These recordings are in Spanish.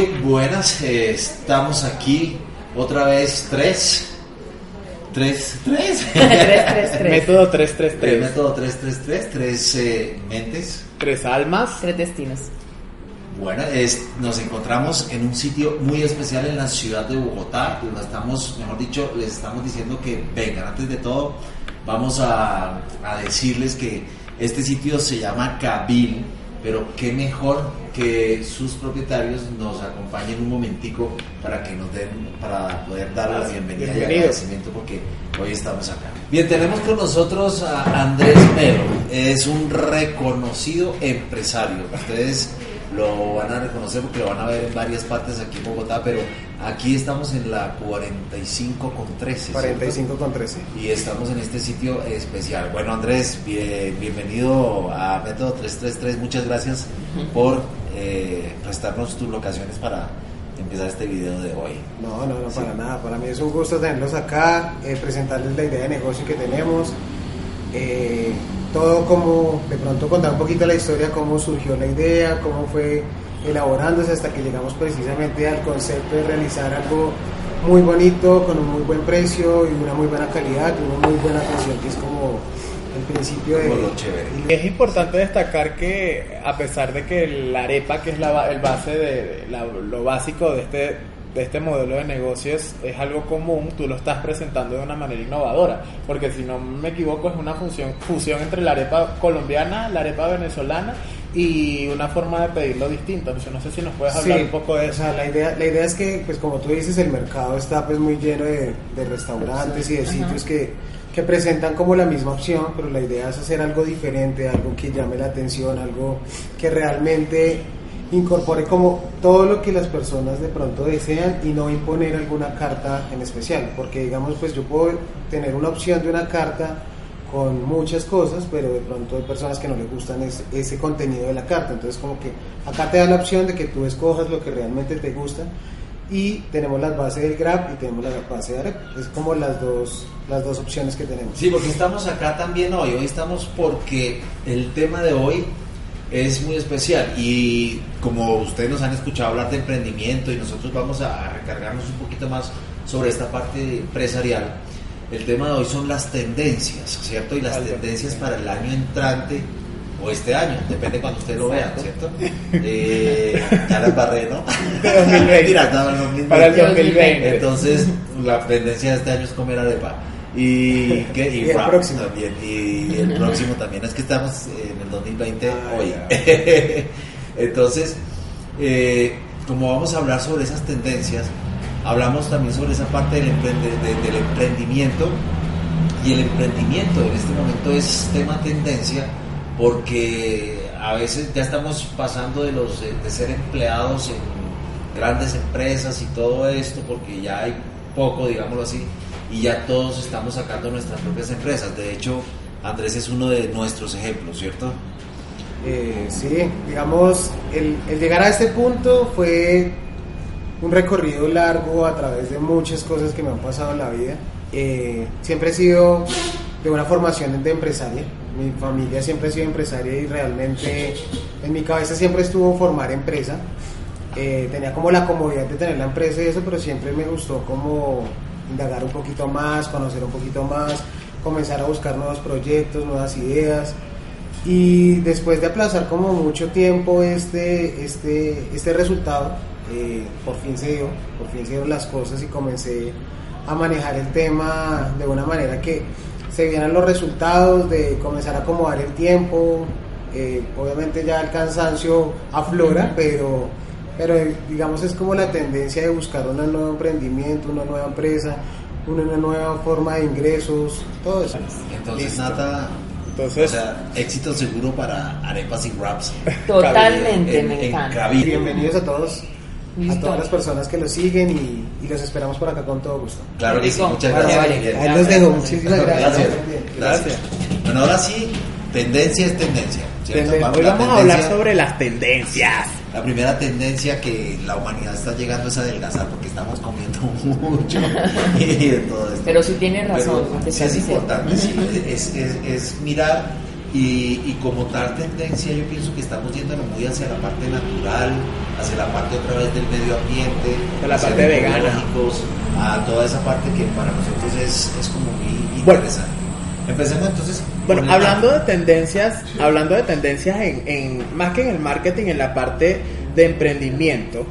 Muy buenas, eh, estamos aquí otra vez tres. Tres, tres. 333. Método El 333. método 333, tres eh, mentes. Tres almas. Tres destinos. Bueno, es- nos encontramos en un sitio muy especial en la ciudad de Bogotá. Lo estamos, mejor dicho, les estamos diciendo que vengan. Antes de todo, vamos a, a decirles que este sitio se llama Cabil, pero qué mejor que sus propietarios nos acompañen un momentico para que nos den, para poder dar la bienvenida y Bienvenidos. agradecimiento porque hoy estamos acá. Bien, tenemos con nosotros a Andrés Melo. Es un reconocido empresario. Ustedes lo van a reconocer porque lo van a ver en varias partes aquí en Bogotá, pero aquí estamos en la 45 con 13. ¿cierto? 45 con 13. Y estamos en este sitio especial. Bueno, Andrés, bien- bienvenido a Método 333. Muchas gracias por eh, prestarnos tus locaciones para empezar este video de hoy. No, no, no, para nada. Para mí es un gusto tenerlos acá, eh, presentarles la idea de negocio que tenemos. eh, todo como, de pronto contar un poquito la historia, cómo surgió la idea, cómo fue elaborándose hasta que llegamos precisamente al concepto de realizar algo muy bonito, con un muy buen precio y una muy buena calidad y una muy buena atención, que es como el principio de... Es importante destacar que a pesar de que la arepa, que es la, el base de, de la- lo básico de este, de este modelo de negocios, es algo común, tú lo estás presentando de una manera innovadora. Porque si no me equivoco, es una función, fusión entre la arepa colombiana, la arepa venezolana y una forma de pedirlo distinto. Entonces, no sé si nos puedes hablar Sí, un poco de o eso. sea, la idea, la idea es que, pues como tú dices, el mercado está pues muy lleno de, de restaurantes y de sitios que, que presentan como la misma opción, pero la idea es hacer algo diferente, algo que llame la atención, algo que realmente incorpore como todo lo que las personas de pronto desean y no imponer alguna carta en especial, porque digamos, pues yo puedo tener una opción de una carta con muchas cosas, pero de pronto hay personas que no les gustan ese, ese contenido de la carta. Entonces, como que acá te da la opción de que tú escojas lo que realmente te gusta y tenemos las bases del Grab y tenemos la base de Arepa. Es como las dos, las dos opciones que tenemos. Sí, porque estamos acá también hoy. Hoy estamos porque el tema de hoy es muy especial y como ustedes nos han escuchado hablar de emprendimiento y nosotros vamos a recargarnos un poquito más sobre esta parte empresarial, el tema de hoy son las tendencias, ¿cierto? Y las Algo. tendencias para el año entrante o este año, depende cuando usted lo vea, ¿cierto? Eh, ya las barré, ¿no? De 2020. Mentira, estaba en 2020. Para el 2020. Entonces, la tendencia de este año es comer arepa. Y, ¿qué? y, Y el rap próximo. también. Y el próximo también. Es que estamos en el 2020 Ah, hoy. Entonces, eh, como vamos a hablar sobre esas tendencias, hablamos también sobre esa parte del, de- del emprendimiento. Y el emprendimiento en este momento es tema tendencia porque a veces ya estamos pasando de los de ser empleados en grandes empresas y todo esto porque ya hay poco, digámoslo así, y ya todos estamos sacando nuestras propias empresas. De hecho, Andrés es uno de nuestros ejemplos, ¿cierto? Eh, sí, digamos, el, llegar a este punto fue un recorrido largo a través de muchas cosas que me han pasado en la vida. Eh, siempre he sido de una formación de empresaria. Mi familia siempre ha sido empresaria y realmente en mi cabeza siempre estuvo formar empresa. Eh, tenía como la comodidad de tener la empresa y eso, pero siempre me gustó como indagar un poquito más, conocer un poquito más, comenzar a buscar nuevos proyectos, nuevas ideas. Y después de aplazar como mucho tiempo este, este, este resultado, eh, por fin se dio, por fin se dieron las cosas y comencé a manejar el tema de una manera que se vieran los resultados, de comenzar a acomodar el tiempo. eh, obviamente ya el cansancio aflora, pero, pero digamos es como la tendencia de buscar un nuevo emprendimiento, una nueva empresa, una, nueva forma de ingresos, todo eso. Entonces, Listo. Nata, Entonces, o sea, éxito seguro para arepas y wraps. Totalmente, me encanta. Bienvenidos a todos. A todas las personas que lo siguen y, los esperamos por acá con todo gusto. Claro que sí, muchas gracias. Ahí los dejo, muchísimas gracias. Gracias. Bueno, ahora sí, tendencia es tendencia. Hoy vamos a hablar sobre las tendencias. La primera tendencia que la humanidad está llegando es adelgazar porque estamos comiendo mucho y todo esto. Pero sí tiene razón. sí es importante, sí, es, es, es mirar y, y, como tal tendencia yo pienso que estamos yéndonos muy hacia la parte natural, hacia la parte otra vez del medio ambiente, a la parte vegana, a toda esa parte que para nosotros es, es como muy interesante. Empecemos entonces. Bueno, hablando de tendencias, hablando de tendencias en, en, más que en el marketing, en la parte de emprendimiento,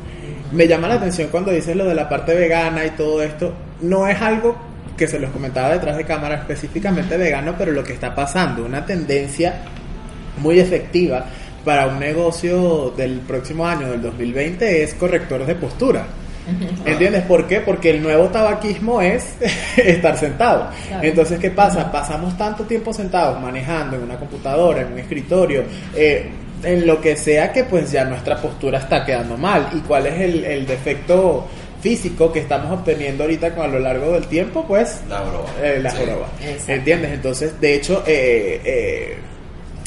me llama la atención cuando dices lo de la parte vegana y todo esto. No es algo que se los comentaba detrás de cámara específicamente vegano, pero lo que está pasando, una tendencia muy efectiva para un negocio del próximo año, del 2020, es correctores de postura. ¿Entiendes por qué? Porque el nuevo tabaquismo es estar sentado. Entonces, ¿qué pasa? Pasamos tanto tiempo sentados manejando en una computadora, en un escritorio, eh, en lo que sea que pues ya nuestra postura está quedando mal. ¿Y cuál es el, defecto físico que estamos obteniendo ahorita con a lo largo del tiempo? Pues la joroba. Eh, la joroba. ¿Entiendes? Entonces, de hecho, eh, eh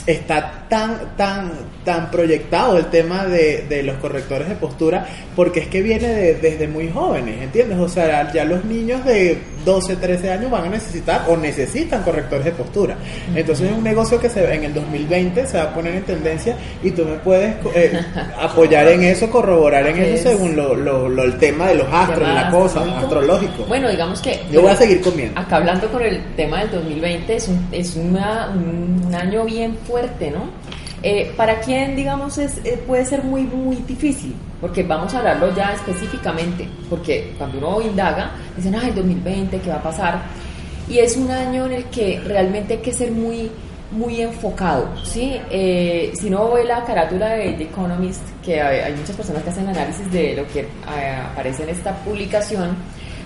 está tan, tan, tan proyectado el tema de, de los correctores de postura, porque es que viene desde muy jóvenes, ¿entiendes? O sea, ya los niños de 12, 13 años van a necesitar o necesitan correctores de postura. Entonces es un negocio que se en el 2020 se va a poner en tendencia y tú me puedes eh, apoyar en eso, corroborar en eso según lo, lo, el tema de los astros, la cosa, astrológico. Bueno, digamos que... Yo voy a seguir comiendo. Acá hablando con el tema del 2020, es un, es una, un año bien fuerte, ¿no? Eh, ¿Para quién, digamos, es, eh, puede ser muy, muy difícil? Porque vamos a hablarlo ya específicamente, porque cuando uno indaga, dicen, ay, 2020, ¿qué va a pasar? Y es un año en el que realmente hay que ser muy, muy enfocado, ¿sí? Eh, si no ve la carátula de The Economist, que hay, muchas personas que hacen análisis de lo que aparece en esta publicación,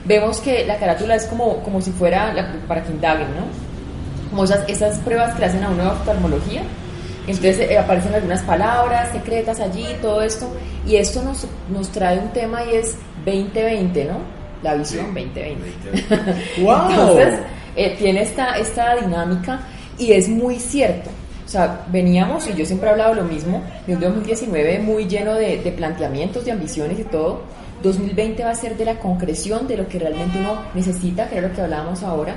vemos que la carátula es como, como si fuera, para que indaguen, ¿no? Como esas, esas pruebas que hacen a una oftalmología, entonces eh, aparecen algunas palabras secretas allí, todo esto, y esto nos, nos trae un tema y es 2020, ¿no? La visión 2020. ¡Wow! Entonces, eh, tiene esta, esta dinámica y es muy cierto. O sea, veníamos, y yo siempre he hablado lo mismo, de un 2019 muy lleno de, de planteamientos, de ambiciones y todo. 2020 va a ser de la concreción de lo que realmente uno necesita, que es lo que hablábamos ahora,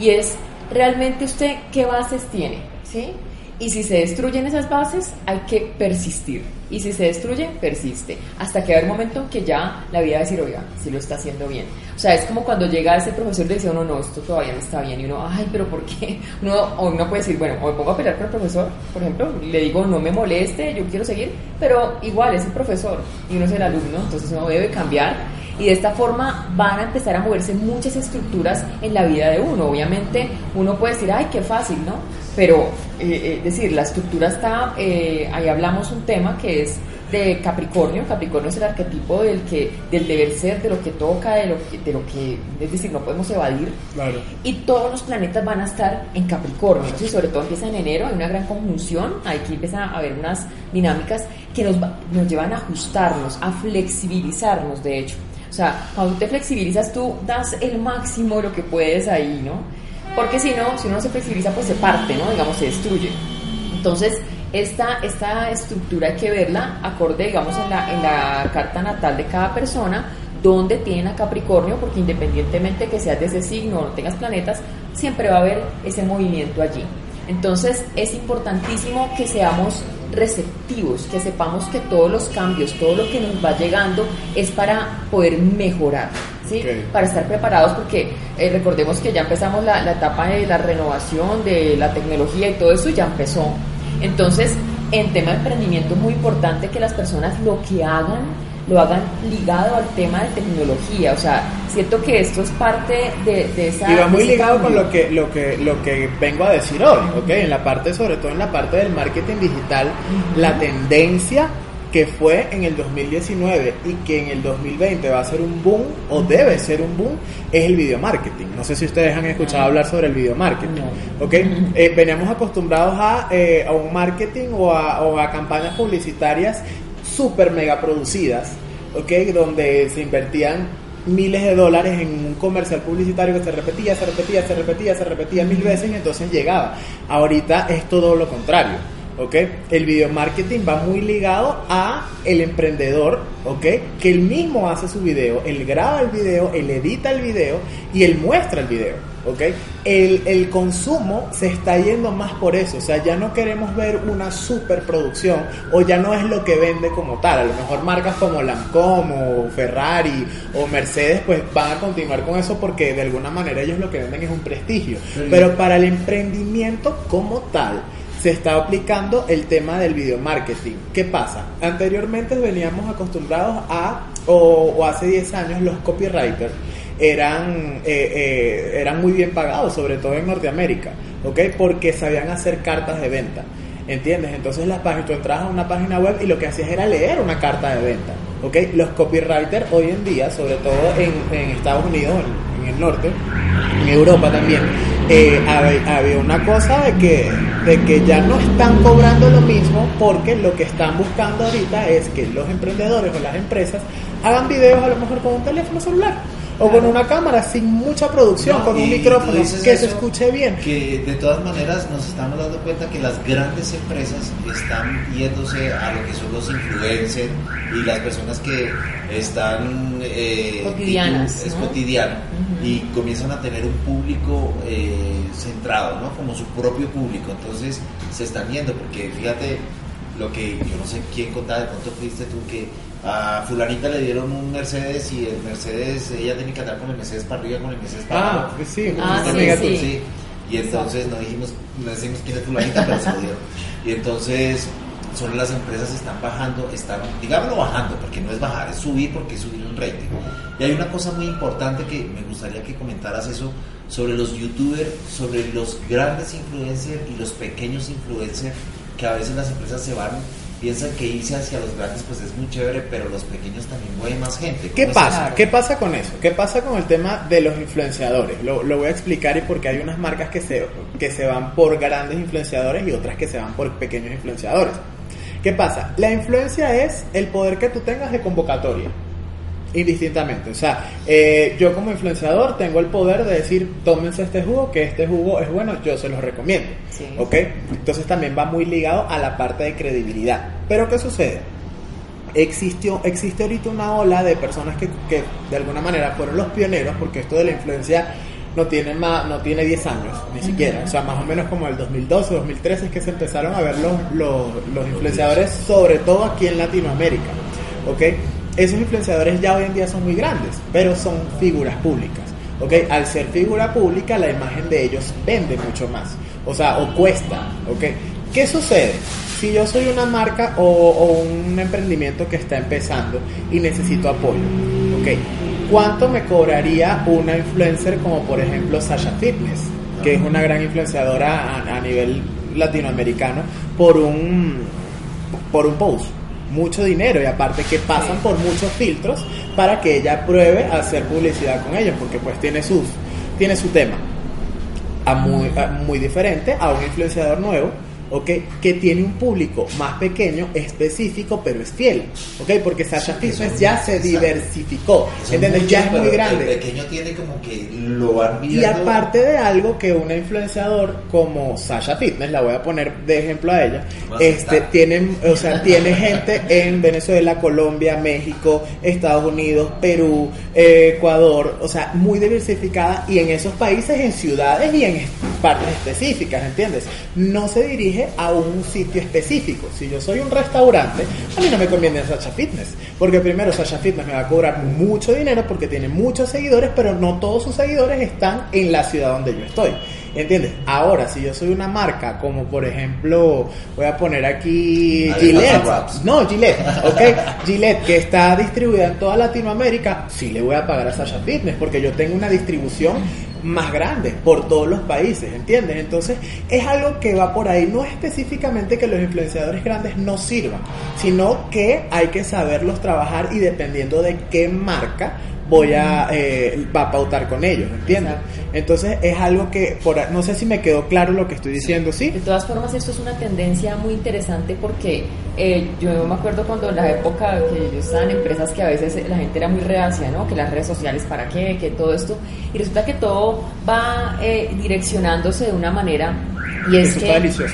y es realmente usted qué bases tiene, ¿sí? Y si se destruyen esas bases, hay que persistir. Y si se destruye, persiste. Hasta que va un momento que ya la vida va a decir, oiga, si lo está haciendo bien. O sea, es como cuando llega ese profesor y dice uno, no, esto todavía no está bien. Y uno, ay, pero ¿por qué? Uno, o uno puede decir, bueno, o me pongo a pelear con el profesor, por ejemplo, le digo, no me moleste, yo quiero seguir. Pero igual es el profesor y uno es el alumno, entonces uno debe cambiar y de esta forma van a empezar a moverse muchas estructuras en la vida de uno. Obviamente uno puede decir, ay, qué fácil, ¿no? Pero, es eh, eh, decir, la estructura está, eh, ahí hablamos un tema que es de Capricornio. Capricornio es el arquetipo del que del deber ser, de lo que toca, de lo que, de lo que es decir, no podemos evadir. Claro. Y todos los planetas van a estar en Capricornio. Y sobre todo empieza en enero, hay una gran conjunción, aquí empieza a haber unas dinámicas que nos, nos llevan a ajustarnos, a flexibilizarnos, de hecho. O sea, cuando te flexibilizas, tú das el máximo de lo que puedes ahí, ¿no? Porque si no, si uno se flexibiliza, pues se parte, ¿no? Digamos, se destruye. Entonces, esta, esta estructura hay que verla acorde, digamos, en la, en la carta natal de cada persona, donde tienen a Capricornio, porque independientemente que seas de ese signo o no tengas planetas, siempre va a haber ese movimiento allí. Entonces es importantísimo que seamos receptivos, que sepamos que todos los cambios, todo lo que nos va llegando es para poder mejorar, ¿sí? Para estar preparados porque eh, recordemos que ya empezamos la, la etapa de la renovación, de la tecnología y todo eso ya empezó. Entonces, en tema de emprendimiento es muy importante que las personas lo que hagan lo hagan ligado al tema de tecnología, o sea, siento que esto es parte de, de esa... Y va muy ligado con lo que, lo, que, lo que vengo a decir hoy, ¿ok? En la parte, sobre todo en la parte del marketing digital, la tendencia que fue en el 2019 y que en el 2020 va a ser un boom o debe ser un boom es el video marketing. No sé si ustedes han escuchado hablar sobre el video marketing. ¿ok? Eh, veníamos acostumbrados a, eh, a un marketing o a, o a campañas publicitarias súper mega producidas, ¿ok? Donde se invertían miles de dólares en un comercial publicitario que se repetía, se repetía, se repetía, se repetía mil veces y entonces llegaba. Ahorita es todo lo contrario. ¿Ok? El video marketing va muy ligado a el emprendedor, ¿ok? Que él mismo hace su video, él graba el video, él edita el video y él muestra el video, ¿ok? El, el consumo se está yendo más por eso, o sea, ya no queremos ver una superproducción o ya no es lo que vende como tal, a lo mejor marcas como Lancome o Ferrari o Mercedes pues van a continuar con eso porque de alguna manera ellos lo que venden es un prestigio, pero para el emprendimiento como tal, se está aplicando el tema del video marketing. ¿Qué pasa? Anteriormente veníamos acostumbrados a, o, hace 10 años, los copywriters eran, eh, eh, eran muy bien pagados, sobre todo en Norteamérica, ¿ok? Porque sabían hacer cartas de venta. ¿Entiendes? Entonces las páginas, tú entras a una página web y lo que hacías era leer una carta de venta. ¿Ok? Los copywriters hoy en día, sobre todo en, Estados Unidos, el norte, en Europa también, eh, había, una cosa de que, de que ya no están cobrando lo mismo porque lo que están buscando ahorita es que los emprendedores o las empresas hagan videos a lo mejor con un teléfono celular o con una cámara sin mucha producción, con un micrófono que se escuche bien. Que de todas maneras nos estamos dando cuenta que las grandes empresas están yéndose a lo que son los influencers y las personas que están eh, cotidianas, es cotidiano y comienzan a tener un público eh, centrado, ¿no? Como su propio público. Entonces se están yendo porque fíjate lo que yo no sé quién contaba, de pronto fuiste tú que a fulanita le dieron un Mercedes y el Mercedes, ella tenía que andar con el Mercedes para arriba, con el Mercedes para ah, abajo. sí, ah, sí, sí. Y entonces no dijimos, no decimos quién es fulanita, pero se lo dieron. Y entonces son las empresas están bajando, están, digámoslo bajando, porque no es bajar, es subir porque es subir un rating. Y hay una cosa muy importante que me gustaría que comentaras eso sobre los youtubers, sobre los grandes influencers y los pequeños influencers, que a veces las empresas se van piensan que irse hacia los grandes pues es muy chévere, pero los pequeños también mueven más gente. ¿Qué pasa? ¿Qué pasa con eso? ¿Qué pasa con el tema de los influenciadores? Lo, lo, voy a explicar y porque hay unas marcas que se, que se van por grandes influenciadores y otras que se van por pequeños influenciadores. ¿Qué pasa? La influencia es el poder que tú tengas de convocatoria indistintamente. O sea, eh, yo como influenciador tengo el poder de decir, tómense este jugo, que este jugo es bueno, yo se los recomiendo. ¿Ok? Entonces también va muy ligado a la parte de credibilidad. Pero ¿qué sucede? Existió, existe ahorita una ola de personas que, que de alguna manera fueron los pioneros, porque esto de la influencia no tiene más no tiene 10 años ni siquiera o sea más o menos como el 2012 2013 es que se empezaron a ver los, los, los influenciadores sobre todo aquí en Latinoamérica ¿ok? Esos influenciadores ya hoy en día son muy grandes, pero son figuras públicas. ¿ok? Al ser figura pública, la imagen de ellos vende mucho más, o sea, o cuesta. ¿ok? ¿Qué sucede? Si yo soy una marca o, un emprendimiento que está empezando y necesito apoyo, ¿ok? ¿Cuánto me cobraría una influencer como por ejemplo Sasha Fitness, que es una gran influenciadora a, a nivel latinoamericano, por un, por un post? Mucho dinero y aparte que pasan por muchos filtros para que ella pruebe hacer publicidad con ellos porque pues tiene sus tiene su tema. A muy, muy diferente a un influenciador nuevo ¿ok? Que tiene un público más pequeño, específico, pero es fiel, ¿ok? Porque Sasha Fitness ya se diversificó, ¿entiendes? Ya es muy grande. El pequeño tiene como que lo viendo. Y aparte de algo que una influenciador como Sasha Fitness, la voy a poner de ejemplo a ella, este, tiene, o sea, tiene gente en Venezuela, Colombia, México, Estados Unidos, Perú, Ecuador, o sea, muy diversificada y en esos países, en ciudades y en partes específicas, ¿entiendes? No se dirige a un sitio específico. Si yo soy un restaurante, a mí no me conviene Sasha Fitness, porque primero Sasha Fitness me va a cobrar mucho dinero porque tiene muchos seguidores, pero no todos sus seguidores están en la ciudad donde yo estoy. ¿Entiendes? Ahora, si yo soy una marca, como por ejemplo, voy a poner aquí Gillette. No, Gillette, ok. Gillette, que está distribuida en toda Latinoamérica, sí le voy a pagar a Sasha Fitness, porque yo tengo una distribución más grandes por todos los países, ¿entiendes? Entonces es algo que va por ahí, no específicamente que los influenciadores grandes no sirvan, sino que hay que saberlos trabajar y dependiendo de qué marca voy a eh, va a pautar con ellos, ¿entiendes? Entonces es algo que por no sé si me quedó claro lo que estoy diciendo, ¿sí? De todas formas esto es una tendencia muy interesante porque eh, yo me acuerdo cuando en la época que yo estaba en empresas que a veces la gente era muy reacia, ¿no? Que las redes sociales para qué, que todo esto y resulta que todo va eh, direccionándose de una manera y es que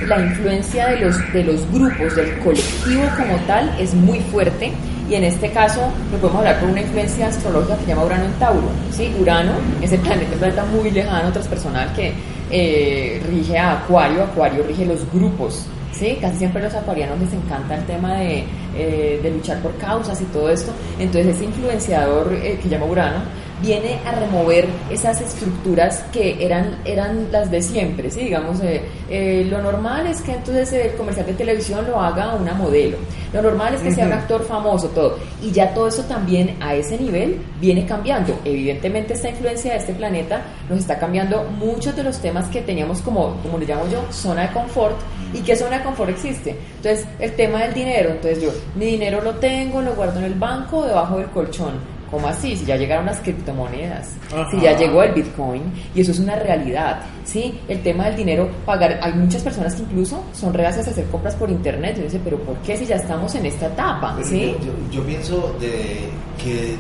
la influencia de los de los grupos del colectivo como tal es muy fuerte y en este caso lo podemos hablar por una influencia astrológica que llama Urano en Tauro. ¿sí? Urano, ese planeta, un planeta muy lejano, transpersonal que eh, rige a Acuario, Acuario rige los grupos. ¿sí? Casi siempre los acuarianos les encanta el tema de, eh, de luchar por causas y todo esto. Entonces ese influenciador eh, que llama Urano viene a remover esas estructuras que eran, eran las de siempre, ¿sí? digamos, eh, eh, lo normal es que entonces el comercial de televisión lo haga una modelo, lo normal es que sea un actor famoso, todo, y ya todo eso también a ese nivel viene cambiando, evidentemente esta influencia de este planeta nos está cambiando muchos de los temas que teníamos como, como le llamo yo, zona de confort, y qué zona de confort existe, entonces el tema del dinero, entonces yo mi dinero lo tengo, lo guardo en el banco, debajo del colchón, ¿Cómo así? Si ya llegaron las criptomonedas, si ya llegó el Bitcoin, y eso es una realidad, ¿sí? El tema del dinero, pagar, hay muchas personas que incluso son reacias a hacer compras por internet, y dice, pero ¿por qué si ya estamos en esta etapa? ¿sí? Yo, pienso de que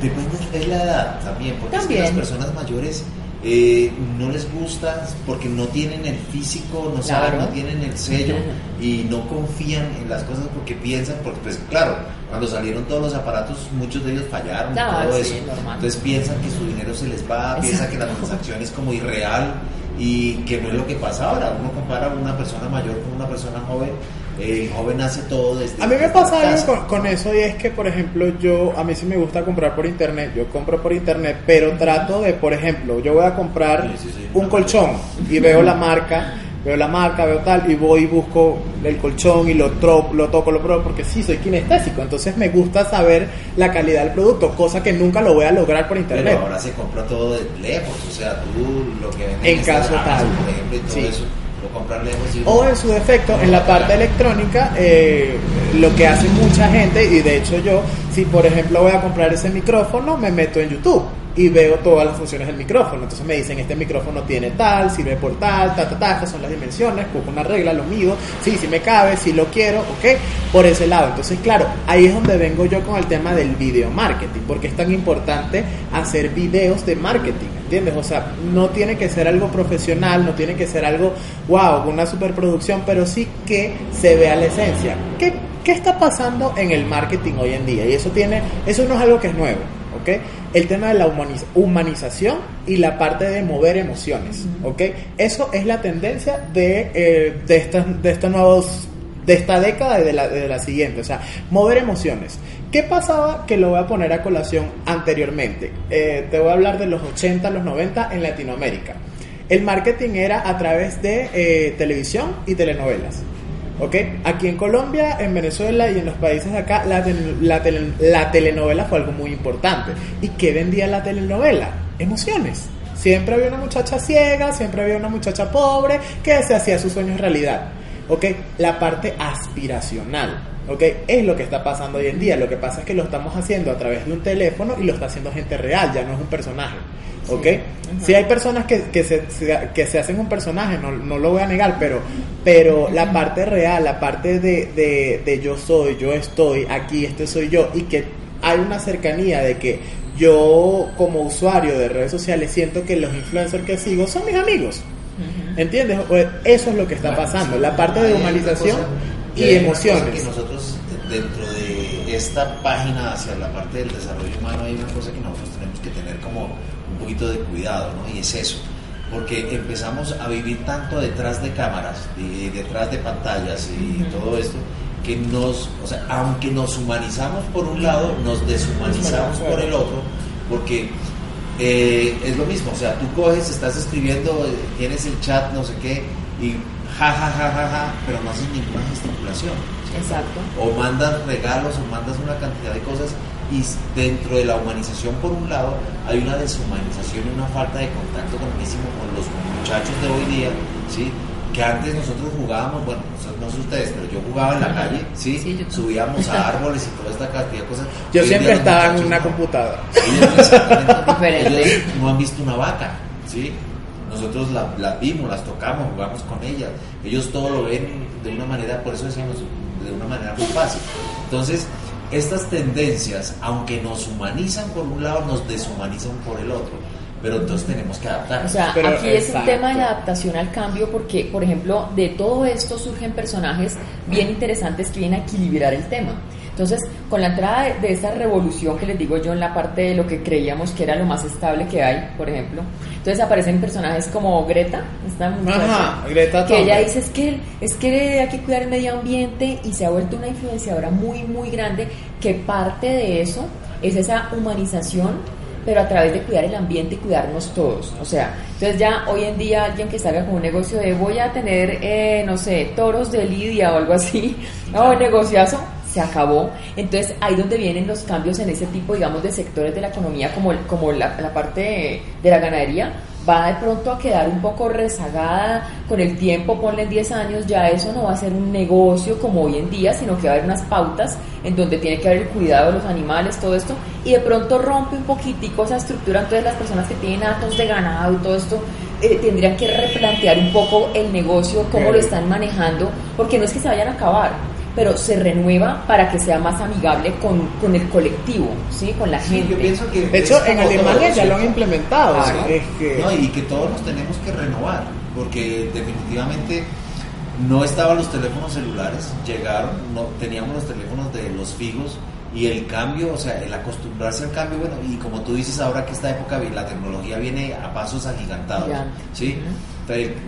depende de la edad también, porque las personas mayores eh, no les gusta porque no tienen el físico, no saben, no tienen el sello y no confían en las cosas porque piensan, porque pues claro, cuando salieron todos los aparatos, muchos de ellos fallaron, todo eso. Entonces piensan que su dinero se les va, piensan que la transacción es como irreal y que no es lo que pasa ahora. Uno compara a una persona mayor con una persona joven el joven hace todo desde A mí me pasa algo con, eso y es que, por ejemplo, yo, a mí sí me gusta comprar por internet, yo compro por internet, pero trato de, por ejemplo, yo voy a comprar un colchón y veo la marca, veo la marca, veo tal, y voy y busco el colchón y lo, lo toco, lo pruebo, porque sí, soy kinestésico, entonces me gusta saber la calidad del producto, cosa que nunca lo voy a lograr por internet. Pero ahora se compra todo de lejos, o sea, tú lo que En caso tal, por ejemplo, y todo eso o en su defecto, en la parte electrónica, eh, lo que hace mucha gente, y de hecho yo, si por ejemplo voy a comprar ese micrófono, me meto en YouTube y veo todas las funciones del micrófono. Entonces me dicen, este micrófono tiene tal, sirve por tal, ta, ta, ta, estas son las dimensiones, cojo una regla, lo mido, sí, si me cabe, si lo quiero, ok, por ese lado. Entonces, claro, ahí es donde vengo yo con el tema del video marketing, porque es tan importante hacer videos de marketing, ¿entiendes? O sea, no tiene que ser algo profesional, no tiene que ser algo, wow, una superproducción, pero sí que se vea la esencia. ¿Qué, qué está pasando en el marketing hoy en día? Y eso tiene, eso no es algo que es nuevo. El tema de la humanización y la parte de mover emociones, ¿ok? Eso es la tendencia de, eh, de, estas, de nuevos de esta década y de la, de la siguiente, o sea, mover emociones. ¿Qué pasaba? Que lo voy a poner a colación anteriormente. Eh, te voy a hablar de los 80, los 90 en Latinoamérica. El marketing era a través de eh, televisión y telenovelas. ¿Ok? Aquí en Colombia, en Venezuela y en los países de acá, la, la, telenovela fue algo muy importante. ¿Y qué vendía la telenovela? Emociones. Siempre había una muchacha ciega, siempre había una muchacha pobre que se hacía sus sueños realidad. ¿Ok? La parte aspiracional. ¿Ok? Es lo que está pasando hoy en día. Lo que pasa es que lo estamos haciendo a través de un teléfono y lo está haciendo gente real, ya no es un personaje. ¿Ok? Si hay personas que, que, se, que se hacen un personaje, no, no, lo voy a negar, pero, pero la parte real, la parte de, de, de yo soy, yo estoy aquí, este soy yo, y que hay una cercanía de que yo como usuario de redes sociales siento que los influencers que sigo son mis amigos. ¿Entiendes? Eso es lo que está pasando, la parte de humanización y emociones. Que nosotros dentro de esta página hacia la parte del desarrollo humano hay una cosa que nosotros tenemos que tener como poquito de cuidado, ¿no? Y es eso, porque empezamos a vivir tanto detrás de cámaras, y detrás de pantallas y todo esto, que nos, o sea, aunque nos humanizamos por un lado, nos deshumanizamos por el otro, porque eh, es lo mismo, o sea, tú coges, estás escribiendo, tienes el chat, no sé qué, y ja, ja, ja, ja, ja, pero no haces ninguna gesticulación. Exacto. O mandas regalos o mandas una cantidad de cosas y dentro de la humanización por un lado hay una deshumanización y una falta de contacto grandísimo con los muchachos de hoy día, ¿sí? que antes nosotros jugábamos, bueno, no sé ustedes, pero yo jugaba en la calle, ¿sí? Sí, yo subíamos a árboles y toda esta cantidad de cosas. Yo Hoy siempre estaba en una no. computadora. Ellos, ellos no han visto una vaca, ¿sí? Nosotros la- las vimos, las tocamos, jugamos con ellas. Ellos todo lo ven de una manera, por eso decíamos, de una manera muy fácil. Entonces, estas tendencias, aunque nos humanizan por un lado, nos deshumanizan por el otro. Pero entonces tenemos que adaptar. O sea, Pero, aquí es un exacto. tema de la adaptación al cambio porque, por ejemplo, de todo esto surgen personajes bien interesantes que vienen a equilibrar el tema. Entonces, con la entrada de, de esta revolución que les digo yo en la parte de lo que creíamos que era lo más estable que hay, por ejemplo, entonces aparecen personajes como Greta, esta muchacha, Ajá, Greta que ella dice es que es que hay que cuidar el medio ambiente y se ha vuelto una influenciadora muy muy grande que parte de eso es esa humanización pero a través de cuidar el ambiente y cuidarnos todos. O sea, entonces ya hoy en día alguien que salga con un negocio de voy a tener, eh, no sé, toros de lidia o algo así, no, negociazo, se acabó. Entonces ahí donde vienen los cambios en ese tipo, digamos, de sectores de la economía, como, como la, la parte de, de la ganadería, va de pronto a quedar un poco rezagada. Con el tiempo, ponle en 10 años, ya eso no va a ser un negocio como hoy en día, sino que va a haber unas pautas en donde tiene que haber el cuidado de los animales, todo esto, y de pronto rompe un poquitico esa estructura, entonces las personas que tienen atos de ganado y todo esto, eh, tendrían que replantear un poco el negocio, cómo lo están manejando, porque no es que se vayan a acabar, pero se renueva para que sea más amigable con, con el colectivo, ¿sí? con la Sí, gente. yo pienso que De hecho, en Alemania ya lo han implementado. Ah. ¿no? Es que... No, y que todos nos tenemos que renovar, porque definitivamente no estaban los teléfonos celulares, llegaron, no teníamos los teléfonos de los fijos y el cambio, o sea, el acostumbrarse al cambio, bueno, y como tú dices ahora que esta época la tecnología viene a pasos agigantados, Ya. ¿sí?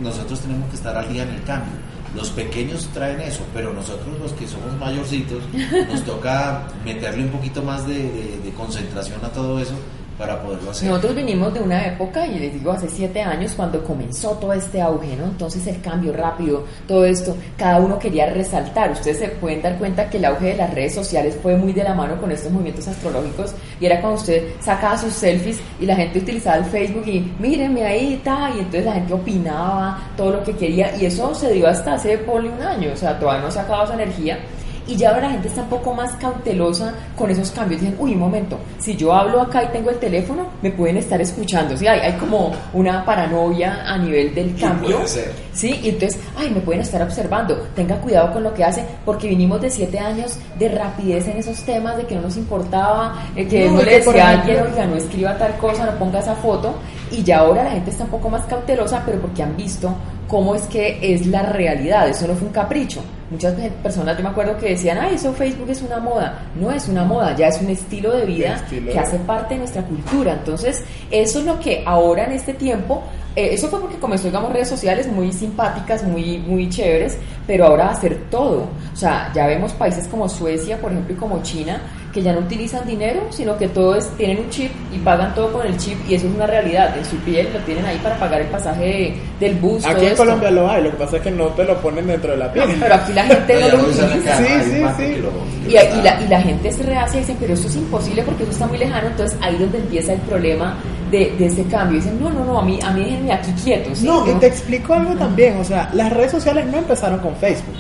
Nosotros tenemos que estar al día en el cambio. Los pequeños traen eso, pero nosotros los que somos mayorcitos nos toca meterle un poquito más de, de- concentración a todo eso para poderlo hacer. Nosotros venimos de una época, y les digo hace siete años, cuando comenzó todo este auge, ¿no? Entonces el cambio rápido, todo esto, cada uno quería resaltar. Ustedes se pueden dar cuenta que el auge de las redes sociales fue muy de la mano con estos movimientos astrológicos, y era cuando usted sacaba sus selfies y la gente utilizaba el Facebook y mírenme ahí, ta, y entonces la gente opinaba todo lo que quería, y eso se dio hasta hace ponle un año, o sea, todavía no se ha acabado esa energía. Y ya ahora la gente está un poco más cautelosa con esos cambios. Dicen, uy, un momento, si yo hablo acá y tengo el teléfono, me pueden estar escuchando. Sí, hay, hay como una paranoia a nivel del cambio. puede ser. Sí, y entonces, ay, me pueden estar observando. Tenga cuidado con lo que hace, porque vinimos de siete años de rapidez en esos temas, de que no nos importaba, eh, que No, no, le decía a alguien, oiga, no escriba tal cosa, no ponga esa foto. Y ya ahora la gente está un poco más cautelosa, pero porque han visto cómo es que es la realidad. Eso no fue un capricho. Muchas pe- personas, yo me acuerdo que decían, ay, eso Facebook es una moda. No es una moda, ya es un estilo de vida Estilo que de- hace parte de nuestra cultura. Entonces, eso es lo que ahora en este tiempo, eh, eso fue porque comenzó, digamos, redes sociales muy simpáticas, muy, muy chéveres, pero ahora va a ser todo. O sea, ya vemos países como Suecia, por ejemplo, y como China, que ya no utilizan dinero, sino que todo es, tienen un chip y pagan todo con el chip y eso es una realidad. En su piel lo tienen ahí para pagar el pasaje de- del bus. todo Aquí en esto. Colombia lo hay, lo que pasa es que no te lo ponen dentro de la piel. Pero aquí la gente no lo utiliza. Sí, sí, sí. lo- Y, y la, y la gente es reacia y dicen, pero eso es imposible porque eso está muy lejano, entonces ahí es donde empieza el problema de, de ese cambio. Dicen, no, no, no, a mí, a mí déjenme aquí quieto. ¿sí? No, y no, te explico algo también, o sea, las redes sociales no empezaron con Facebook.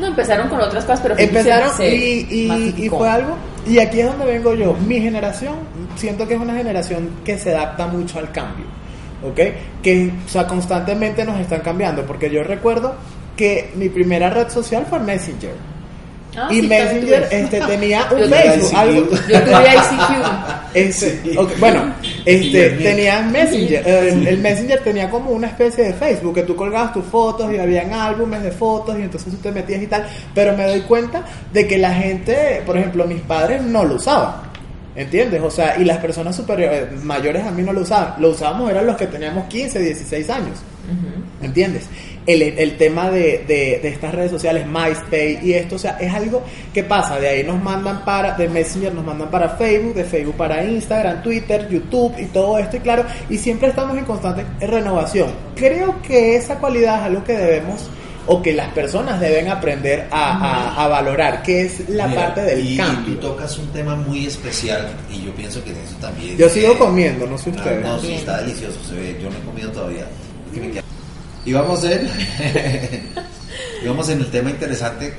No, empezaron con otras cosas, pero Empezaron se- y, y- y fue algo, y aquí es donde vengo yo, mi generación, siento que es una generación que se adapta mucho al cambio, ¿ok? Que, o sea, constantemente nos están cambiando, porque yo recuerdo que mi primera red social fue Messenger. Ah, y sí, Messenger este, tenía un Yo Facebook, algo. Yo tuve ICQ. Este, bueno, este, tenía Messenger, el, el Messenger tenía como una especie de Facebook, que tú colgabas tus fotos y habían álbumes de fotos y entonces tú te metías y tal, pero me doy cuenta de que la gente, por ejemplo, mis padres no lo usaban. ¿Entiendes? O sea, y las personas superiores, mayores a mí no lo usaban. Lo usábamos eran los que teníamos 15, 16 años. ¿Entiendes? El, el tema de, de, de estas redes sociales, MySpace y esto, o sea, es algo que pasa. De ahí nos mandan para, de Messenger nos mandan para Facebook, de Facebook para Instagram, Twitter, YouTube y todo esto. Y claro, y siempre estamos en constante renovación. Creo que esa cualidad es algo que debemos o que las personas deben aprender a, a- a valorar, que es la Mira, parte del y, y cambio. tú tocas un tema muy especial y yo pienso que eso también. Yo sigo eh, comiendo, no sé Ah, ustedes. no, sí, está delicioso, se ve. Yo no he comido todavía. Es que me queda- Y vamos en, y vamos en el tema interesante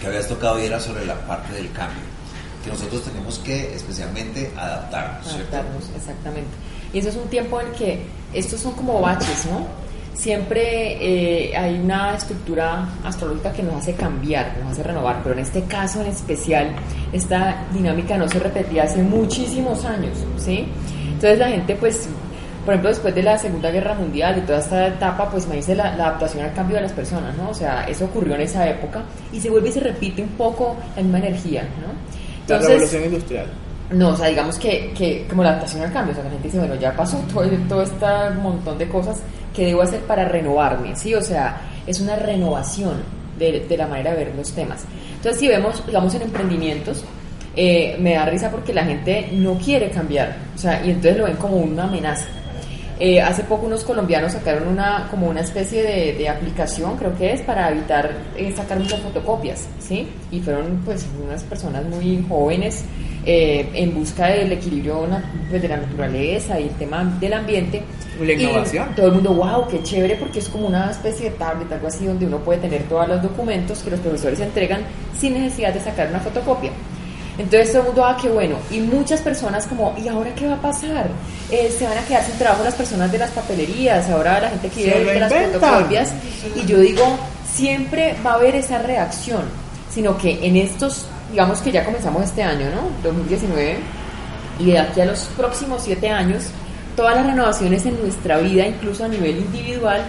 que habías tocado y era sobre la parte del cambio. Que nosotros tenemos que especialmente adaptarnos, ¿cierto? adaptarnos, exactamente. Y eso es un tiempo en que estos son como baches, ¿no? Siempre eh, hay una estructura astrológica que nos hace cambiar, nos hace renovar, pero en este caso en especial, esta dinámica no se repetía hace muchísimos años, ¿sí? Entonces la gente, pues, por ejemplo, después de la Segunda Guerra Mundial y toda esta etapa, pues me dice la, la adaptación al cambio de las personas, ¿no? O sea, eso ocurrió en esa época y se vuelve y se repite un poco la misma energía, ¿no? La revolución industrial. No, o sea, digamos que, que como la adaptación al cambio, o sea, la gente dice, bueno, ya pasó todo, todo este montón de cosas que debo hacer para renovarme, ¿sí? O sea, es una renovación de, de la manera de ver los temas. Entonces, si vemos, digamos, en emprendimientos, eh, me da risa porque la gente no quiere cambiar, o sea, y entonces lo ven como una amenaza. Eh, hace poco unos colombianos sacaron una como una especie de, de aplicación, creo que es, para evitar eh, sacar muchas fotocopias, ¿sí? Y fueron pues unas personas muy jóvenes eh, en busca del equilibrio pues, de la naturaleza y el tema del ambiente. La Y innovación. todo el mundo, wow, qué chévere, porque es como una especie de tablet, algo así, donde uno puede tener todos los documentos que los profesores entregan sin necesidad de sacar una fotocopia. Entonces todo el mundo, ah, qué bueno. Y muchas personas como, ¿y ahora qué va a pasar? Eh, se van a quedar sin trabajo las personas de las papelerías, ahora la gente Se quiere de las fotocopias. Y yo digo, siempre va a haber esa reacción, sino que en estos, digamos que ya comenzamos este año, ¿no? 2019, y de aquí a los próximos siete años, todas las renovaciones en nuestra vida, incluso a nivel individual,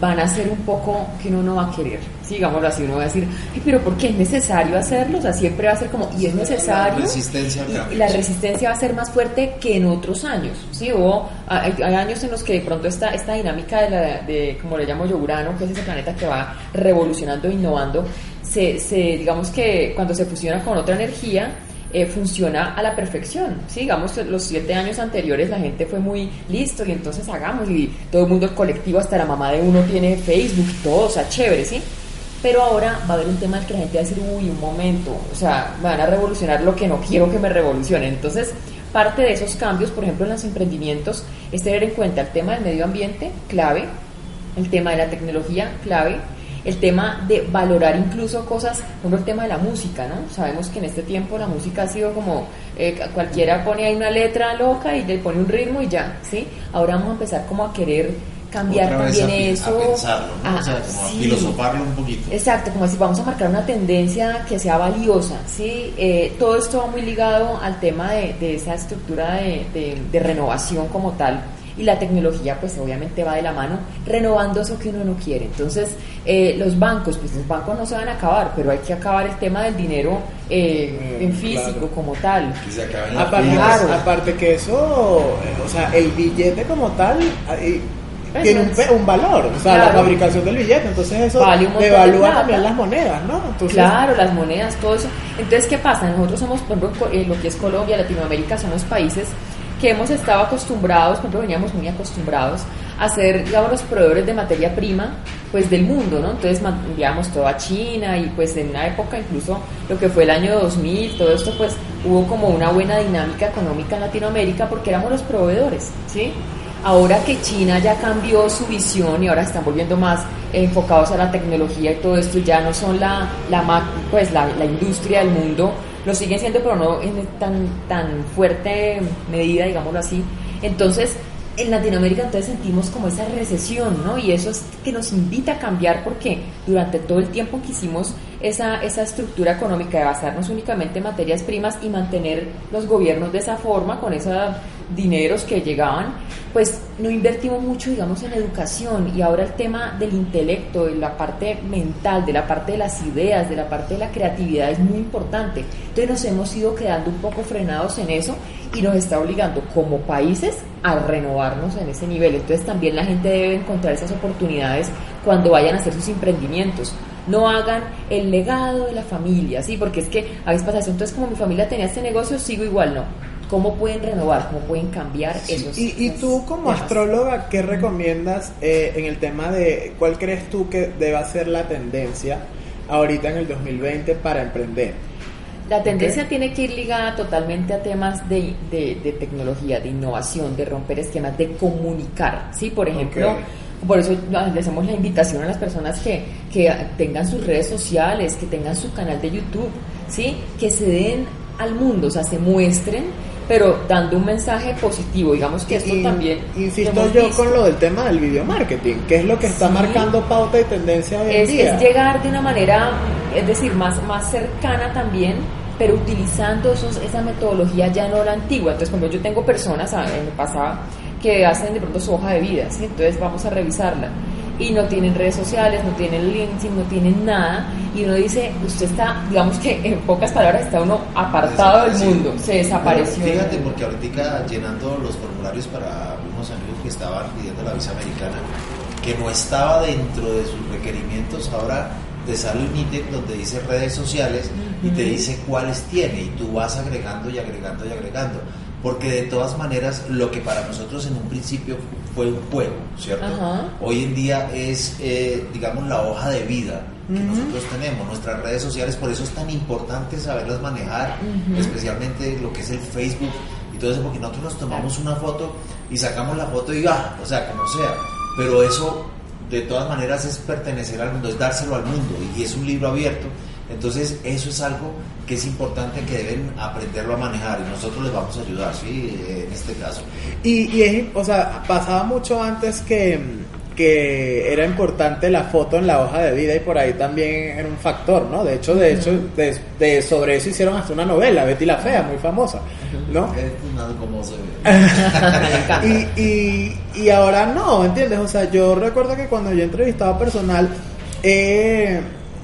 van a ser un poco que uno no va a querer. Sí, digámoslo así, uno va a decir, "Ay, pero ¿por qué es necesario hacerlo? O sea, siempre va a ser como, y es necesario. La resistencia y la resistencia va a ser más fuerte que en otros años. Sí, hubo, hay, hay años en los que de pronto esta, esta dinámica de, la, de, como le llamo yo, Urano, que es ese planeta que va revolucionando, innovando, se, se, digamos que cuando se fusiona con otra energía, eh, funciona a la perfección. ¿sí? Digamos, los siete años anteriores la gente fue muy listo y entonces hagamos y todo el mundo, colectivo, hasta la mamá de uno tiene Facebook y todo, o sea, chévere, ¿sí? Pero ahora va a haber un tema en que la gente va a decir, uy, un momento, o sea, me van a revolucionar lo que no quiero que me revolucionen. Entonces, parte de esos cambios, por ejemplo, en los emprendimientos, es tener en cuenta el tema del medio ambiente, clave, el tema de la tecnología, clave, el tema de valorar incluso cosas, como el tema de la música, ¿no? Sabemos que en este tiempo la música ha sido como eh, cualquiera pone ahí una letra loca y le pone un ritmo y ya, ¿sí? Ahora vamos a empezar como a querer cambiar Otra vez también a, eso. a pensarlo, ¿no? Ah, o sea, como sí. a filosofarlo un poquito. Exacto, como si vamos a marcar una tendencia que sea valiosa, ¿sí? Eh, todo esto va muy ligado al tema de, de esa estructura de, de- de renovación como tal. Y la tecnología, pues obviamente va de la mano, renovando eso que uno no quiere. Entonces, eh, los bancos, pues los bancos no se van a acabar, pero hay que acabar el tema del dinero eh, Mm, en físico claro. como tal. Que se Aparte, aparte que eso, eh, o sea, el billete como tal Eso tiene un, un valor, o sea, la fabricación del billete, entonces eso Vale devalúa también las monedas, ¿no? Entonces, Claro, las monedas, todo eso. Entonces, ¿qué pasa? Nosotros somos, por ejemplo, lo que es Colombia, Latinoamérica, son los países que hemos estado acostumbrados, por ejemplo, veníamos muy acostumbrados a ser, digamos, los proveedores de materia prima, pues, del mundo, ¿no? Entonces, enviamos todo a China y, pues, en una época, incluso lo que fue el año 2000, todo esto, pues, hubo como una buena dinámica económica en Latinoamérica porque éramos los proveedores, ¿sí? Ahora que China ya cambió su visión y ahora están volviendo más enfocados a la tecnología y todo esto, ya no son la, la, pues, la, industria del mundo, lo siguen siendo, pero no en tan, tan fuerte medida, digámoslo así. Entonces, en Latinoamérica entonces sentimos como esa recesión, ¿no? Y eso es que nos invita a cambiar porque durante todo el tiempo que hicimos esa, esa estructura económica de basarnos únicamente en materias primas y mantener los gobiernos de esa forma, con esos dineros que llegaban, pues no invertimos mucho, digamos, en educación y ahora el tema del intelecto, de la parte mental, de la parte de las ideas, de la parte de la creatividad es muy importante. Entonces nos hemos ido quedando un poco frenados en eso y nos está obligando como países a renovarnos en ese nivel. Entonces también la gente debe encontrar esas oportunidades cuando vayan a hacer sus emprendimientos. No hagan el legado de la familia, ¿sí? Porque es que a veces pasa eso. Entonces, como mi familia tenía este negocio, sigo igual, no. Cómo pueden renovar, cómo pueden cambiar esos. Y, y tú como temas. astróloga, ¿qué recomiendas eh, en el tema de cuál crees tú que deba ser la tendencia ahorita en el 2020 para emprender? La tendencia tiene que ir ligada totalmente a temas de, de- de tecnología, de innovación, de romper esquemas, de comunicar. ¿sí? Por ejemplo, por eso le hacemos la invitación a las personas que, que tengan sus redes sociales, que tengan su canal de YouTube, ¿sí? que se den al mundo, o sea, se muestren, pero dando un mensaje positivo. Digamos que esto Y- también. Insisto yo visto. con lo del tema del video marketing, que es lo que está Sí. marcando pauta y tendencia hoy en es, día. es llegar de una manera, es decir, más, más cercana también, pero utilizando esos, esa metodología ya no la antigua. Entonces, como yo tengo personas, a- me pasaba, que hacen de pronto su hoja de vida, ¿sí? entonces vamos a revisarla. Y no tienen redes sociales, no tienen LinkedIn, no tienen nada. Y uno dice, usted está, digamos que en pocas palabras, está uno apartado del mundo, se desapareció. Pero Fíjate, porque ahorita llenando los formularios para unos amigos que estaban pidiendo la visa americana, que no estaba dentro de sus requerimientos, ahora te sale un ítem donde dice redes sociales y te dice cuáles tiene y tú vas agregando y agregando y agregando. Porque de todas maneras, lo que para nosotros en un principio fue un juego, ¿cierto? Ajá. Hoy en día es, eh, digamos, la hoja de vida que nosotros tenemos, nuestras redes sociales, por eso es tan importante saberlas manejar, especialmente lo que es el Facebook y todo eso, porque nosotros nos tomamos una foto y sacamos la foto y va, o sea, como sea, pero eso de todas maneras es pertenecer al mundo, es dárselo al mundo y es un libro abierto, entonces eso es algo que es importante que deben aprenderlo a manejar y nosotros les vamos a ayudar, ¿sí? Eh, En este caso. Y, y es, o sea, pasaba mucho antes que, que era importante la foto en la hoja de vida y por ahí también era un factor, ¿no? De hecho, de hecho, de, de- sobre eso hicieron hasta una novela, Betty la Fea, muy famosa, ¿no? Es nada como se ve. Me encanta. Y, y, y ahora no, ¿entiendes? O sea, yo recuerdo que cuando yo entrevistaba personal, eh,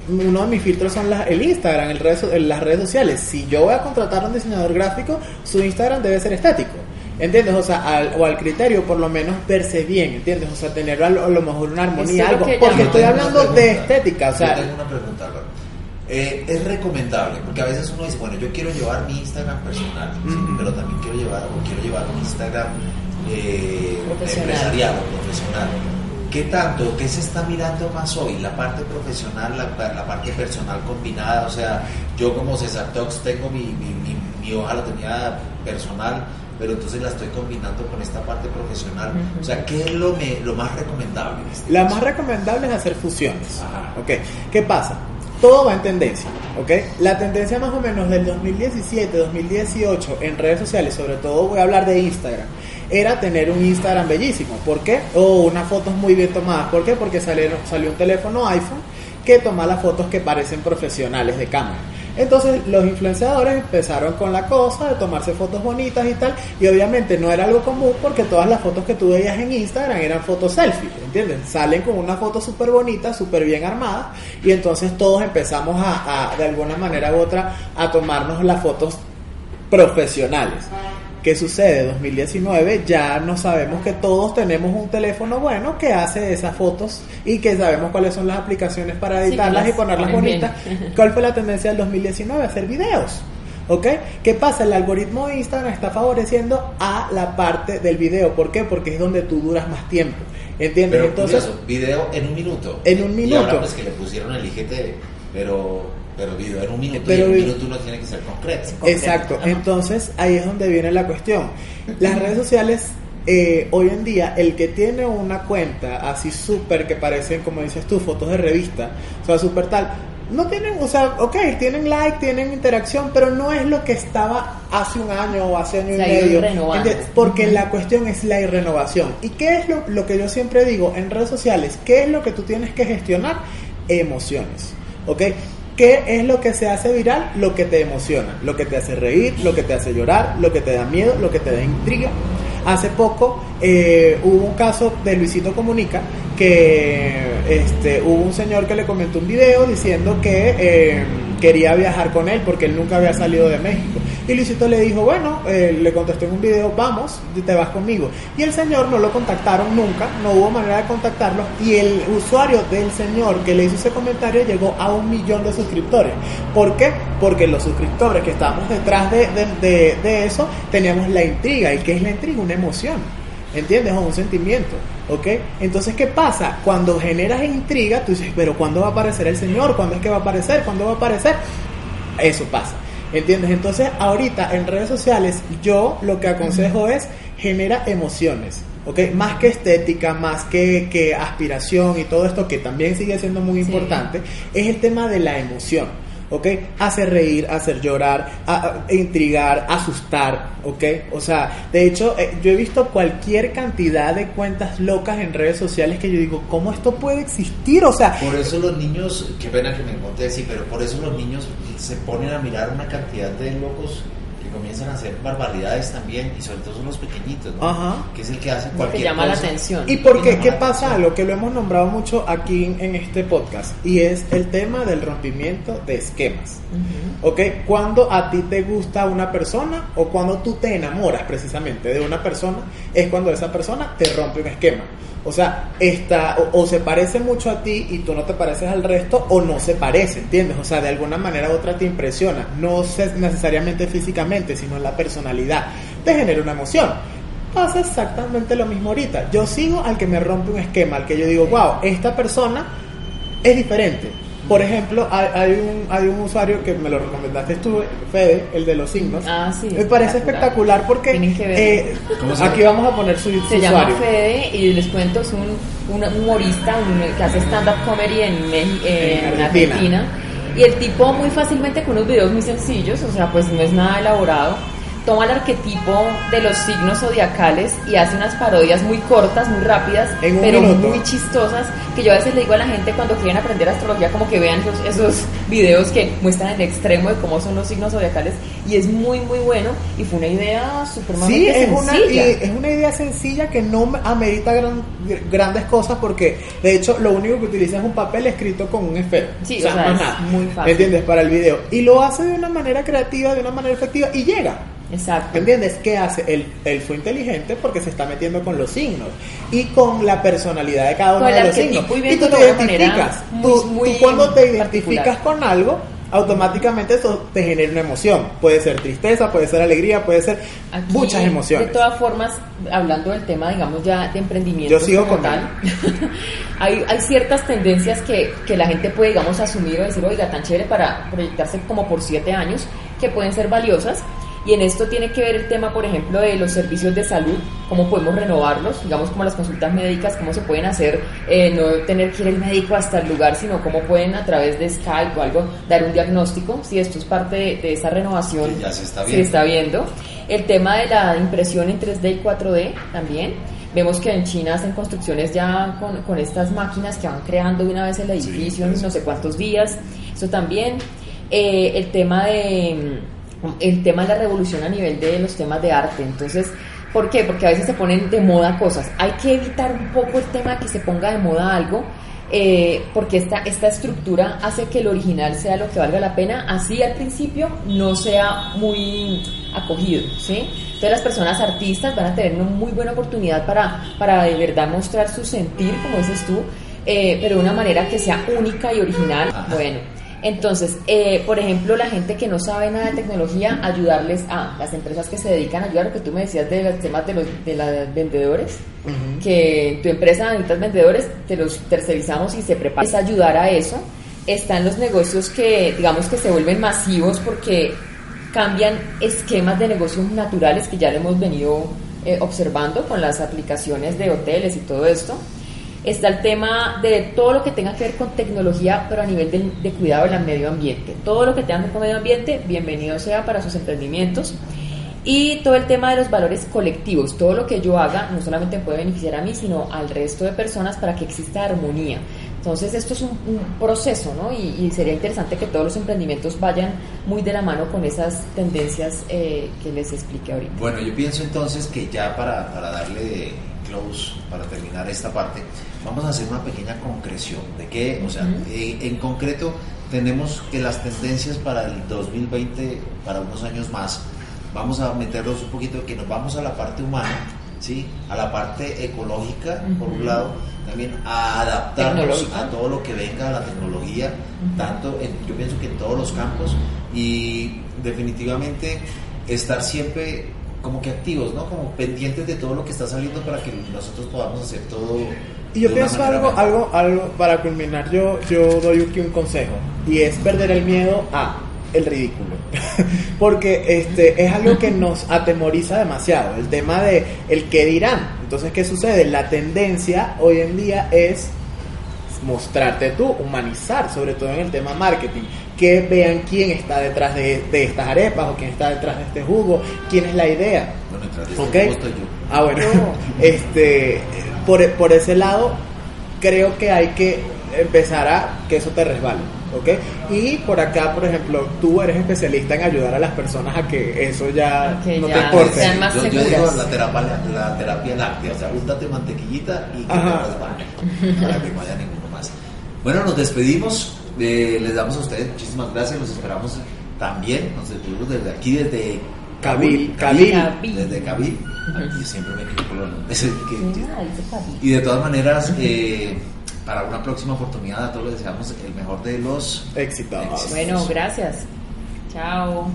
uno de mis filtros son las- el Instagram, el las redes sociales. Si yo voy a contratar a un diseñador gráfico, su Instagram debe ser estático. ¿Entiendes? O sea, al, o al criterio, por lo menos verse bien, ¿entiendes? O sea, tener a lo, a lo mejor una es armonía, algo. que Porque estoy hablando de estética, o sea, Yo tengo una pregunta. Eh, es recomendable, porque a veces uno dice, bueno, yo quiero llevar mi Instagram personal, pero también quiero llevar, o quiero llevar un Instagram eh, Profesional. empresarial o profesional. ¿Qué tanto? ¿Qué se está mirando más hoy? La parte profesional, la, la parte personal combinada. O sea, yo como César Talks tengo mi, mi, mi, mi hoja, la tenía personal, pero entonces la estoy combinando con esta parte profesional. Ujú. O sea, ¿qué es lo, me- lo más recomendable? en este La caso? más recomendable es hacer fusiones. Ajá. ¿ok? ¿Qué pasa? Todo va en tendencia. ¿ok? La tendencia más o menos del 2017, 2018 en redes sociales, sobre todo voy a hablar de Instagram, era tener un Instagram bellísimo. ¿Por qué? O unas fotos muy bien tomadas. ¿Por qué? Porque salieron, salió un teléfono iPhone que toma las fotos que parecen profesionales de cámara. Entonces los influenciadores empezaron con la cosa de tomarse fotos bonitas y tal, y obviamente no era algo común porque todas las fotos que tú veías en Instagram eran fotos selfie, ¿entiendes? Salen con una foto súper bonita, súper bien armada, y entonces todos empezamos a, de alguna manera u otra, a tomarnos las fotos profesionales. ¿Qué sucede? 2019 ya no sabemos que todos tenemos un teléfono bueno que hace esas fotos y que sabemos cuáles son las aplicaciones para editarlas y las ponerlas bien. bonitas. ¿Cuál fue la tendencia del 2019? Hacer videos. ¿Ok? ¿Qué pasa? El algoritmo de Instagram está favoreciendo a la parte del video. ¿Por qué? Porque es donde tú duras más tiempo. ¿Entiendes? Pero Entonces, curioso, video en un minuto. En un Y ahora minuto. pues que le pusieron el IGTV, pero, pero video en un minuto Pero y en un minuto uno tiene que ser concreto. Exacto, Ajá. entonces ahí es donde viene la cuestión. Las redes sociales, eh, hoy en día, el que tiene una cuenta así súper que parecen, como dices tú, fotos de revista, o sea, súper tal, no tienen, o sea, ok, tienen like, tienen interacción, pero no es lo que estaba hace un año o hace año y medio. Porque la cuestión es la irrenovación. ¿Y qué es lo, lo que yo siempre digo en redes sociales? ¿Qué es lo que tú tienes que gestionar? Emociones. ¿Ok? ¿Qué es lo que se hace viral? Lo que te emociona, lo que te hace reír, lo que te hace llorar, lo que te da miedo, lo que te da intriga. Hace poco eh, hubo un caso de Luisito Comunica que este, hubo un señor que le comentó un video diciendo que eh, quería viajar con él porque él nunca había salido de México. Y Luisito le dijo, bueno, eh, le contestó en un video, vamos, te vas conmigo. Y el señor no lo contactaron nunca, no hubo manera de contactarlo. Y el usuario del señor que le hizo ese comentario llegó a un millón de suscriptores. ¿Por qué? Porque los suscriptores que estábamos detrás de, de, de eso teníamos la intriga. ¿Y qué es la intriga? Una emoción. ¿Entiendes? O un sentimiento. ¿Ok? Entonces, ¿qué pasa? Cuando generas intriga, tú dices, pero ¿cuándo va a aparecer el Señor? ¿Cuándo es que va a aparecer? ¿Cuándo va a aparecer? Eso pasa. ¿Entiendes? Entonces, ahorita en redes sociales, yo lo que aconsejo es genera emociones. ¿ok? Más que estética, más que, que aspiración y todo esto que también sigue siendo muy importante, es el tema de la emoción. ¿Ok? Hacer reír, hacer llorar, a, intrigar, asustar, ¿ok? O sea, de hecho, eh, yo he visto cualquier cantidad de cuentas locas en redes sociales que yo digo, ¿cómo esto puede existir? O sea... Por eso los niños, qué pena que me encontré así, pero por eso los niños se ponen a mirar una cantidad de locos comienzan a hacer barbaridades también y sobre todo son los pequeñitos, ¿no? Ajá. Que es el que hace cualquier que llama cosa. la atención. ¿Y por qué? ¿Qué pasa? atención. Lo que lo hemos nombrado mucho aquí en este podcast y es el tema del rompimiento de esquemas. ¿Ok? Cuando a ti te gusta una persona o cuando tú te enamoras precisamente de una persona, es cuando esa persona te rompe un esquema. O sea, está, o, o se parece mucho a ti y tú no te pareces al resto, o no se parece, ¿entiendes? O sea, de alguna manera u otra te impresiona, no se- necesariamente físicamente, sino en la personalidad. Te genera una emoción. Pasa exactamente lo mismo ahorita. Yo sigo al que me rompe un esquema, al que yo digo, wow, esta persona es diferente. Por ejemplo, hay, hay un, hay un usuario que me lo recomendaste tú, Fede, el de los signos. Ah, sí, Me parece espectacular porque eh, ¿Cómo se aquí llama? vamos a poner su, su Se llama usuario. Fede y les cuento, es un, un humorista un- que hace stand-up comedy en, en En Argentina. Argentina. Y el tipo muy fácilmente con unos videos muy sencillos, o sea, pues no es nada elaborado, toma el arquetipo de los signos zodiacales y hace unas parodias muy cortas, muy rápidas, pero minuto. muy chistosas, que yo a veces le digo a la gente cuando quieren aprender astrología, como que vean esos, esos videos que muestran el extremo de cómo son los signos zodiacales, y es muy, muy bueno, y fue una idea Sí, supremamente es una, sencilla. y es una idea sencilla que no amerita gran- grandes cosas porque de hecho lo único que utiliza es un papel escrito con un esfero. Sí, o sea, es muy fácil. ¿Entiendes? Para el video. Y lo hace de una manera creativa, de una manera efectiva y llega. Exacto. ¿Entiendes? ¿Qué hace? Él, él fue inteligente porque se está metiendo con los signos y con la personalidad de cada uno de los signos. y tú te identificas. muy- Tú, cuando te particular. identificas con algo, automáticamente eso te genera una emoción. Puede ser tristeza, puede ser alegría, puede ser Aquí, muchas emociones. De todas formas, hablando del tema, digamos, ya de emprendimiento Yo sigo como con tal, hay, hay ciertas tendencias que, que la gente puede, digamos, asumir o decir, oiga, tan chévere para proyectarse como por siete años, que pueden ser valiosas. Y en esto tiene que ver el tema, por ejemplo, de los servicios de salud, cómo podemos renovarlos, digamos como las consultas médicas, cómo se pueden hacer, eh, no tener que ir el médico hasta el lugar, sino cómo pueden a través de Skype o algo dar un diagnóstico, si esto es parte de, de esa renovación. Que ya se está se viendo. está viendo. El tema de la impresión en 3D y 4D también. Vemos que en China hacen construcciones ya con, con estas máquinas que van creando una vez el edificio en no sé cuántos días. Eso también. Eh, el tema de el tema de la revolución a nivel de los temas de arte. Entonces, ¿por qué? Porque a veces se ponen de moda cosas. Hay que evitar un poco el tema de que se ponga de moda algo. eh, porque esta, esta estructura hace que el original sea lo que valga la pena, así al principio no sea muy acogido, ¿sí? Entonces las personas artistas van a tener una muy buena oportunidad para, para de verdad mostrar su sentir, como dices tú, eh, pero de una manera que sea única y original. Bueno, entonces, eh, por ejemplo, la gente que no sabe nada de tecnología, ayudarles a las empresas que se dedican a ayudar, lo que tú me decías de los temas de los de los vendedores, que tu empresa necesitas vendedores, te los tercerizamos y se prepara. Es ayudar a eso. Están los negocios que, digamos, que se vuelven masivos porque cambian esquemas de negocios naturales que ya lo hemos venido eh, observando con las aplicaciones de hoteles y todo esto. Está el tema de todo lo que tenga que ver con tecnología, pero a nivel de, de cuidado del medio ambiente. Todo lo que tenga que ver con medio ambiente, bienvenido sea para sus emprendimientos. Y todo el tema de los valores colectivos, todo lo que yo haga no solamente puede beneficiar a mí, sino al resto de personas para que exista armonía. Entonces esto es un, un proceso, ¿no? Y, y sería interesante que todos los emprendimientos vayan muy de la mano con esas tendencias eh, que les expliqué ahorita. Bueno, yo pienso entonces que ya para, para darle close, para terminar esta parte, vamos a hacer una pequeña concreción de qué, o sea, eh, en concreto tenemos que las tendencias para el 2020, para unos años más, vamos a meterlos un poquito que nos vamos a la parte humana, ¿sí? a la parte ecológica, por un lado, también a adaptarnos a todo lo que venga, a la tecnología, tanto en, yo pienso que en todos los campos y definitivamente estar siempre como que activos, ¿no? Como pendientes de todo lo que está saliendo para que nosotros podamos hacer todo. Y yo pienso algo, algo, algo para culminar, yo, yo doy aquí un consejo y es perder el miedo a el ridículo. Porque este es algo que nos atemoriza demasiado, el tema de el que dirán. Entonces, ¿qué sucede? La tendencia hoy en día es mostrarte tú, humanizar, sobre todo en el tema marketing, que vean quién está detrás de, de estas arepas o quién está detrás de este jugo, quién es la idea. Bueno, detrás de Ok. juego estoy yo. Ah, bueno, No. este, por, por ese lado, creo que hay que empezar a que eso te resbale, ¿ok? Y por acá, por ejemplo, tú eres especialista en ayudar a las personas a que eso ya Que no te ya importe. sean más yo, yo digo la terapia, la terapia láctea, o sea, úntate mantequillita y que Ajá. te resbale, para que no haya ninguno más. Bueno, nos despedimos, eh, les damos a ustedes muchísimas gracias, los esperamos también, nos despedimos desde aquí, desde Cabil, Cabil, Cabil. desde Cabil, Aquí siempre me equivoco los nombres. Y de todas maneras, eh, para una próxima oportunidad a todos les deseamos el mejor de los Éxitos. Éxitos. Bueno, gracias. Chao.